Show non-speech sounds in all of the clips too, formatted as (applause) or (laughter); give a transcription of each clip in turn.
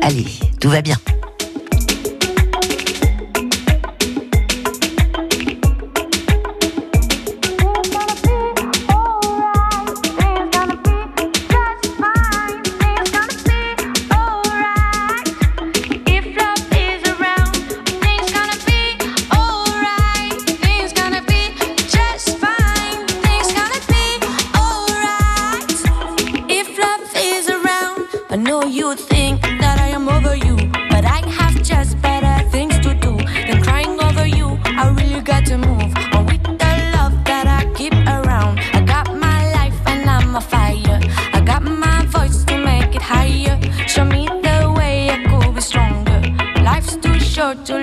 Allez, tout va bien.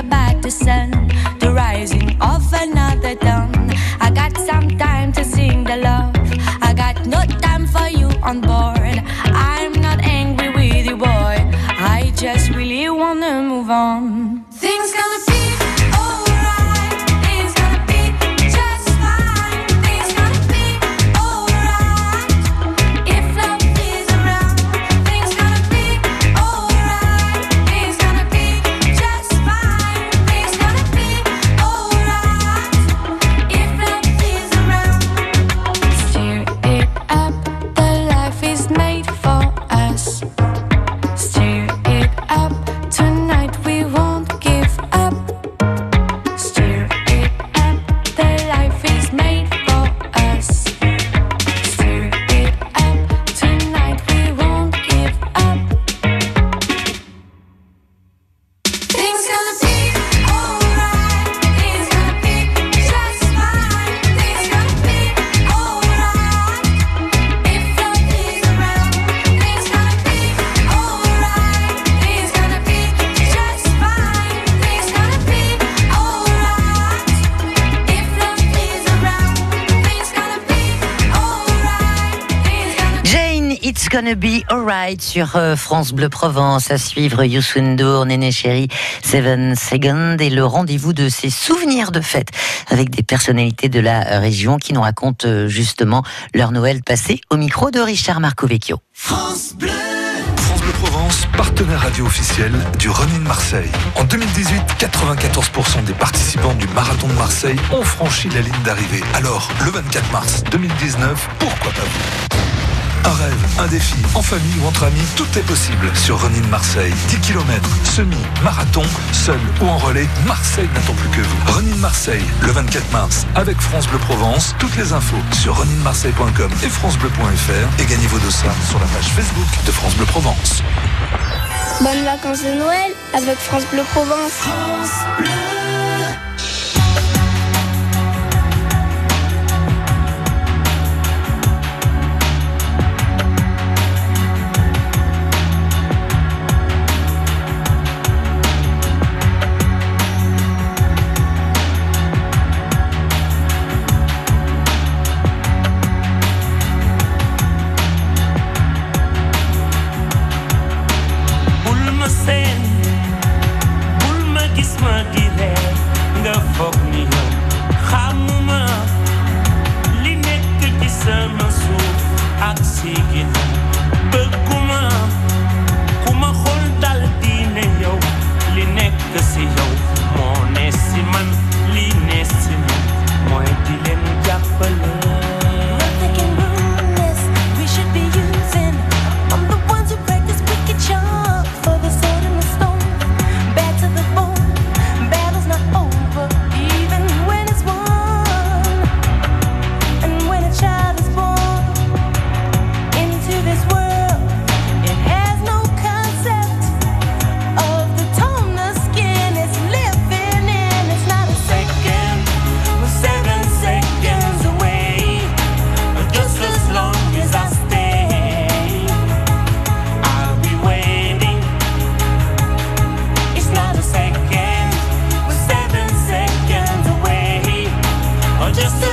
about the sun, the rising of another dawn. I got some time to sing the love. I got no time for you on board. I'm not angry with you, boy. I just really wanna move on. Alright sur euh, France Bleu Provence. À suivre Youssou Néné Chéri, Seven Second et le rendez-vous de ses souvenirs de fête avec des personnalités de la région qui nous racontent euh, justement leur Noël passé au micro de Richard Marcovecchio. France Bleu France Bleu Provence, partenaire radio officiel du Running Marseille. En 2018, 94% des participants du Marathon de Marseille ont franchi la ligne d'arrivée. Alors, le 24 mars 2019, pourquoi pas vous? Un rêve, un défi, en famille ou entre amis, tout est possible sur Running Marseille. 10 km, semi, marathon, seul ou en relais, Marseille n'attend plus que vous. Running Marseille, le 24 mars, avec France Bleu Provence. Toutes les infos sur runningmarseille.com et francebleu.fr et gagnez vos dossards sur la page Facebook de France Bleu Provence. Bonnes vacances de Noël avec France Bleu Provence. France Bleu. just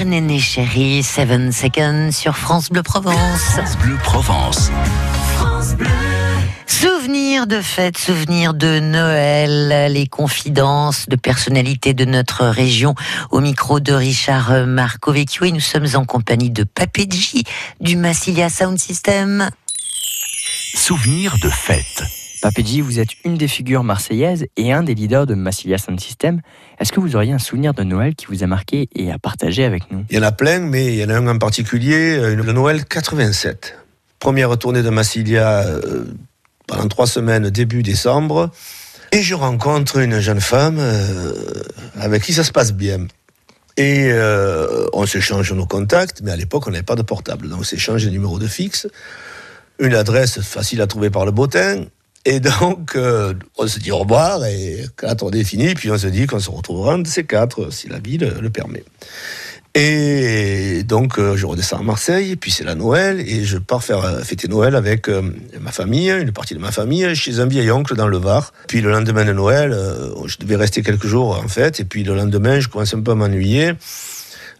Néné Chéri, 7 Seconds sur France Bleu Provence. France Bleu Provence. Souvenirs de fêtes, souvenirs de Noël, les confidences de personnalités de notre région au micro de Richard Marcovecchio et nous sommes en compagnie de Papedji du Massilia Sound System. Souvenirs de fête. Papedji, vous êtes une des figures marseillaises et un des leaders de Massilia Sound System. Est-ce que vous auriez un souvenir de Noël qui vous a marqué et à partager avec nous? Il y en a plein, mais il y en a un en particulier, euh, le Noël 87. Première tournée de Massilia euh, pendant trois semaines, début décembre. Et je rencontre une jeune femme euh, avec qui ça se passe bien. Et euh, on s'échange nos contacts, mais à l'époque, on n'avait pas de portable. Donc, on s'échange des numéros de fixe, une adresse facile à trouver par le bottin. Et donc, euh, on se dit au revoir, et quand tournée est finie, puis on se dit qu'on se retrouvera un de ces quatre, si la vie le, permet. Et donc, euh, je redescends à Marseille, puis c'est la Noël, et je pars faire euh, fêter Noël avec ma famille, une partie de ma famille, chez un vieil oncle dans le Var. Puis le lendemain de Noël, je devais rester quelques jours en fait, et puis le lendemain, je commence un peu à m'ennuyer.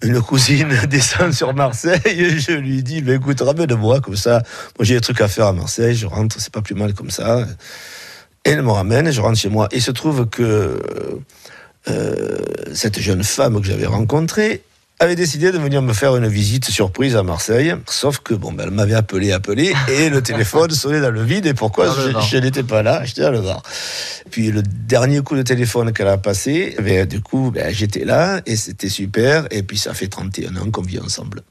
Une cousine (laughs) descend sur Marseille, je lui dis, écoute, ramène-moi comme ça. Moi, j'ai des trucs à faire à Marseille, je rentre, c'est pas plus mal comme ça. Elle me ramène, je rentre chez moi. Il se trouve que euh, cette jeune femme que j'avais rencontrée avait décidé de venir me faire une visite surprise à Marseille. Sauf que, bon, ben, elle m'avait appelé, appelé, et le téléphone sonnait dans le vide, et pourquoi le je, n'étais pas là, j'étais dans le bar. Puis le dernier coup de téléphone qu'elle a passé, ben, du coup, ben, j'étais là, et c'était super, et puis ça fait 31 ans qu'on vit ensemble.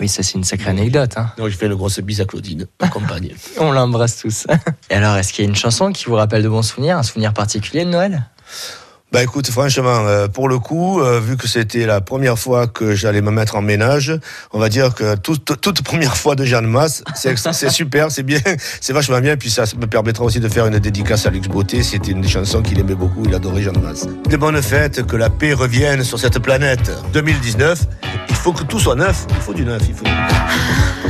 Oui, ça c'est une sacrée anecdote. hein. Donc je fais une grosse bise à Claudine, ma compagne. (laughs) On l'embrasse tous. (laughs) Et alors, est-ce qu'il y a une chanson qui vous rappelle de bons souvenirs, un souvenir particulier de Noël? Bah écoute, franchement, euh, pour le coup, euh, vu que c'était la première fois que j'allais me mettre en ménage, on va dire que toute, toute première fois de Jeanne Masse, c'est super, c'est bien, (laughs) c'est vachement bien, puis ça me permettra aussi de faire une dédicace à Luxe Beauté, c'était une des chansons qu'il aimait beaucoup, il adorait Jeanne Masse. Des bonnes fêtes, que la paix revienne sur cette planète. 2019, il faut que tout soit neuf, il faut du neuf, il faut du (laughs) neuf.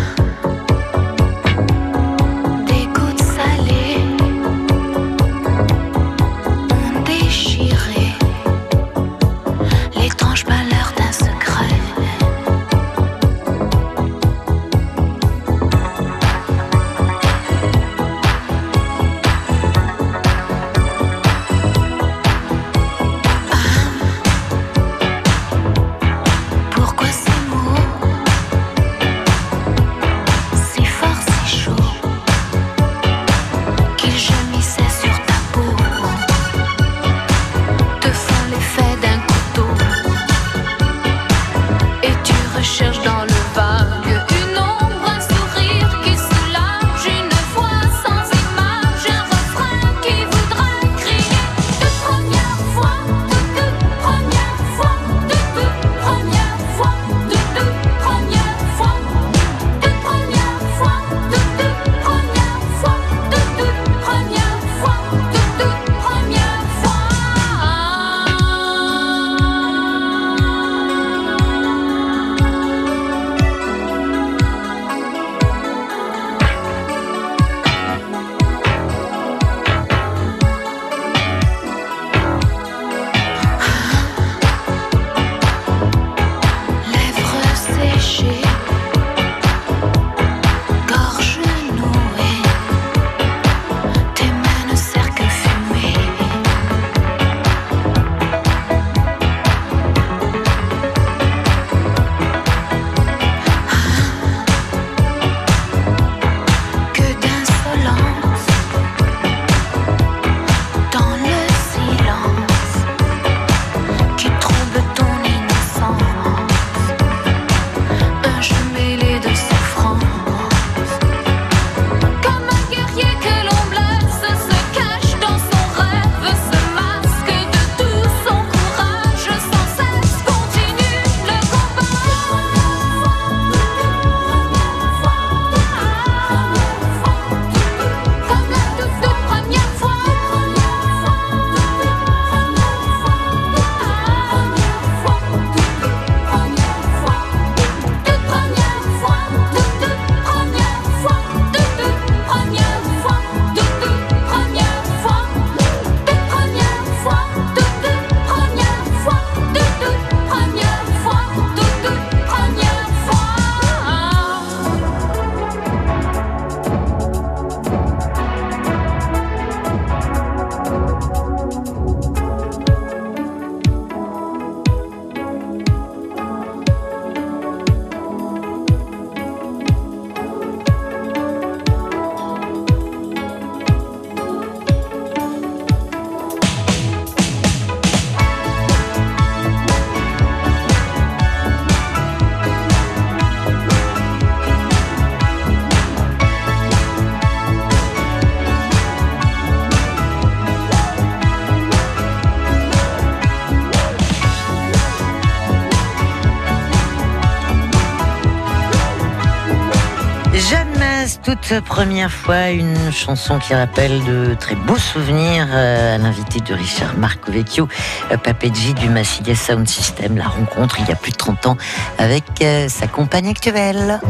Toute première fois, une chanson qui rappelle de très beaux souvenirs euh, à l'invité de Richard Marcovecchio, euh, Papeggi du Massilia Sound System, la rencontre il y a plus de 30 ans avec euh, sa compagne actuelle.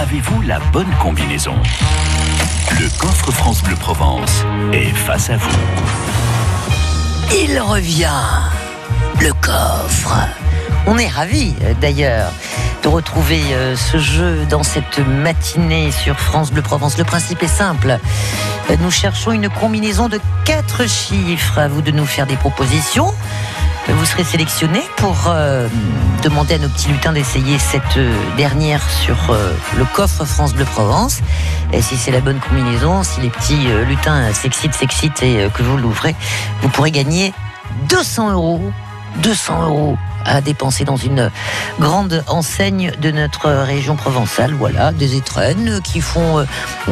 Avez-vous la bonne combinaison? Le coffre France Bleu Provence est face à vous. Il revient, le coffre. On est ravis euh, d'ailleurs de retrouver euh, ce jeu dans cette matinée sur France Bleu Provence. Le principe est simple. Euh, Nous cherchons une combinaison de quatre chiffres. À vous de nous faire des propositions. Vous serez sélectionné pour demander à nos petits lutins d'essayer cette dernière sur le coffre France Bleu Provence. Et si c'est la bonne combinaison, si les petits lutins s'excitent, s'excitent et que vous l'ouvrez, vous pourrez gagner 200 euros. 200 euros à dépenser dans une grande enseigne de notre région provençale. Voilà, des étrennes qui font euh,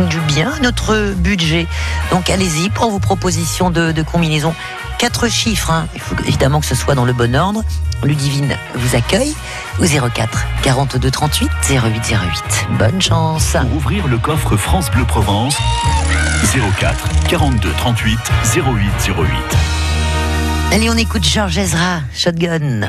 du bien à notre budget. Donc allez-y pour vos propositions de, de combinaison. Quatre chiffres, hein. il faut évidemment que ce soit dans le bon ordre. Ludivine vous accueille au 04 42 38 08 08. Bonne chance. Pour ouvrir le coffre France Bleu Provence, 04 42 38 08 08. Allez, on écoute Georges Ezra, Shotgun.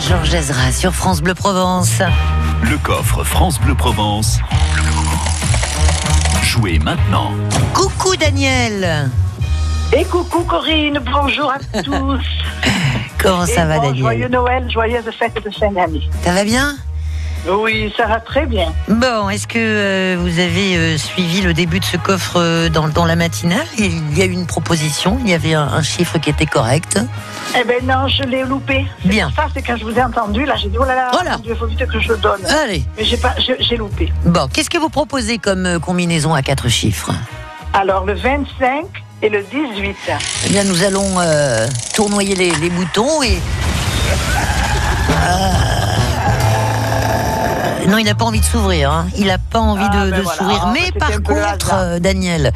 Georges Ezra sur France Bleu Provence. Le coffre France Bleu Provence. Jouez maintenant. Coucou Daniel. Et coucou Corinne, bonjour à tous. (laughs) Comment ça Et va bon, Daniel? Joyeux Noël, joyeuse fête de fin d'année. Ça va bien? Oui, ça va très bien. Bon, est-ce que euh, vous avez euh, suivi le début de ce coffre euh, dans, dans la matinale? Il y a eu une proposition, il y avait un, un chiffre qui était correct. Eh ben non, je l'ai loupé. Bien. Ça, c'est quand je vous ai entendu, là, j'ai dit, oh là là, Voilà. Dieu, faut vite que je le donne. Allez. Mais j'ai pas, j'ai loupé. Bon, qu'est-ce que vous proposez comme combinaison à quatre chiffres? Alors, le 25 et le 18. Eh bien, nous allons tournoyer les, les boutons et. Euh, Non, il n'a pas envie de s'ouvrir. hein. Il n'a pas envie Ah, de, ben de voilà. s'ouvrir. Ah, Mais par contre, euh, Daniel,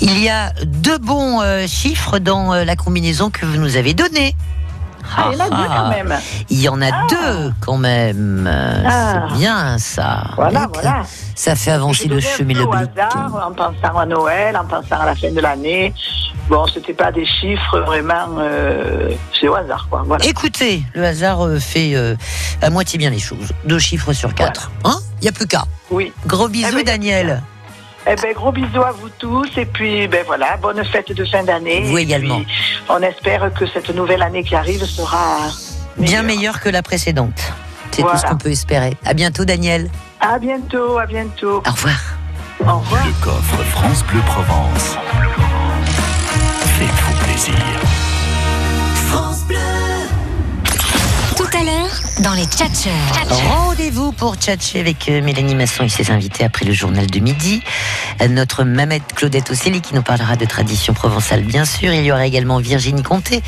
il y a deux bons euh, chiffres dans euh, la combinaison que vous nous avez donnée. Ah, il y en a deux Ah. quand même. Il y en a deux quand même. Euh, Ah. C'est bien ça. Voilà, voilà. Ça fait avancer le chemin le hasard, en pensant à Noël, en pensant à la fin de l'année. Bon, c'était pas des chiffres vraiment. euh, c'est au hasard, quoi. Voilà. Écoutez, le hasard euh, fait euh, à moitié bien les choses. Deux chiffres sur quatre. Hein? Il n'y a plus qu'à. Oui. Gros bisous, ben, Daniel. Eh ben, gros bisous à vous tous. Et puis, ben voilà, bonne fête de fin d'année. Vous Et également. puis, on espère que cette nouvelle année qui arrive sera. Bien meilleur que la précédente. C'est Voilà. tout ce qu'on peut espérer. À bientôt, Daniel. À bientôt, à bientôt. Au revoir. Au revoir. Le coffre France Bleu Provence. Faites-vous plaisir. Dans les tchatcheurs. Rendez-vous pour tchatcher avec euh, Mélanie Masson et ses invités après le journal de midi. Euh, Notre mamette Claudette Océlie qui nous parlera de tradition provençale, bien sûr. Il y aura également Virginie Comté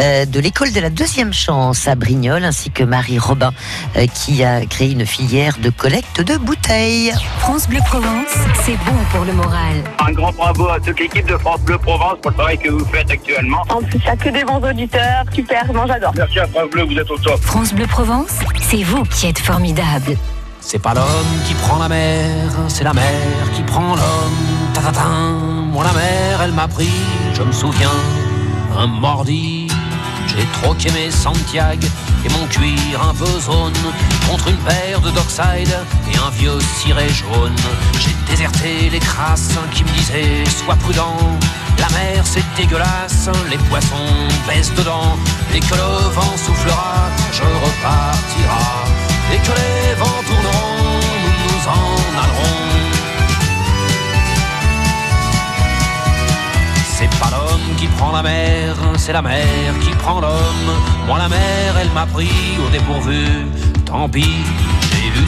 euh, de l'école de la deuxième chance à Brignoles, ainsi que Marie Robin euh, qui a créé une filière de collecte de bouteilles. France Bleu Provence, c'est bon pour le moral. Un grand bravo à toute l'équipe de France Bleu Provence pour le travail que vous faites actuellement. En plus, il n'y a que des bons auditeurs. Super, moi j'adore. Merci à France Bleu, vous êtes au top. France Bleu Provence, c'est vous qui êtes formidable. C'est pas l'homme qui prend la mer, c'est la mer qui prend l'homme. Tatatin, moi la mer, elle m'a pris, je me souviens, un mordi. J'ai troqué mes Santiago et mon cuir un peu zone contre une paire de Dockside et un vieux ciré jaune. J'ai déserté les crasses qui me disaient sois prudent. La mer c'est dégueulasse, les poissons baissent dedans. Dès que le vent soufflera, je repartira. Dès que les vents tourneront, nous nous en allerons. C'est pas l'homme qui prend la mer, c'est la mer qui prend l'homme. Moi la mer, elle m'a pris au dépourvu. Tant pis,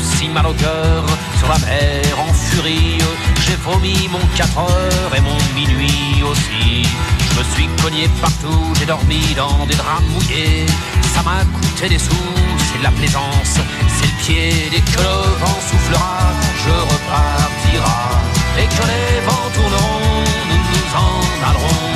si mal au cœur sur la mer en furie. J'ai vomi mon 4 heures et mon minuit aussi. Je me suis cogné partout, j'ai dormi dans des draps mouillés. Ça m'a coûté des sous, c'est de la plaisance, c'est le pied. Dès que le vent soufflera, je repartira. Et que les vents tourneront, nous nous en allerons.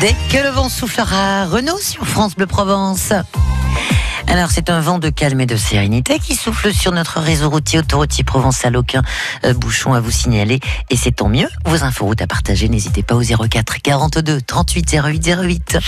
Dès que le vent soufflera, Renault sur France Bleu Provence. Alors, c'est un vent de calme et de sérénité qui souffle sur notre réseau routier autoroutier provençal. Aucun euh, bouchon à vous signaler. Et c'est tant mieux. Vos inforoutes à partager, n'hésitez pas au 04 42 38 08 08.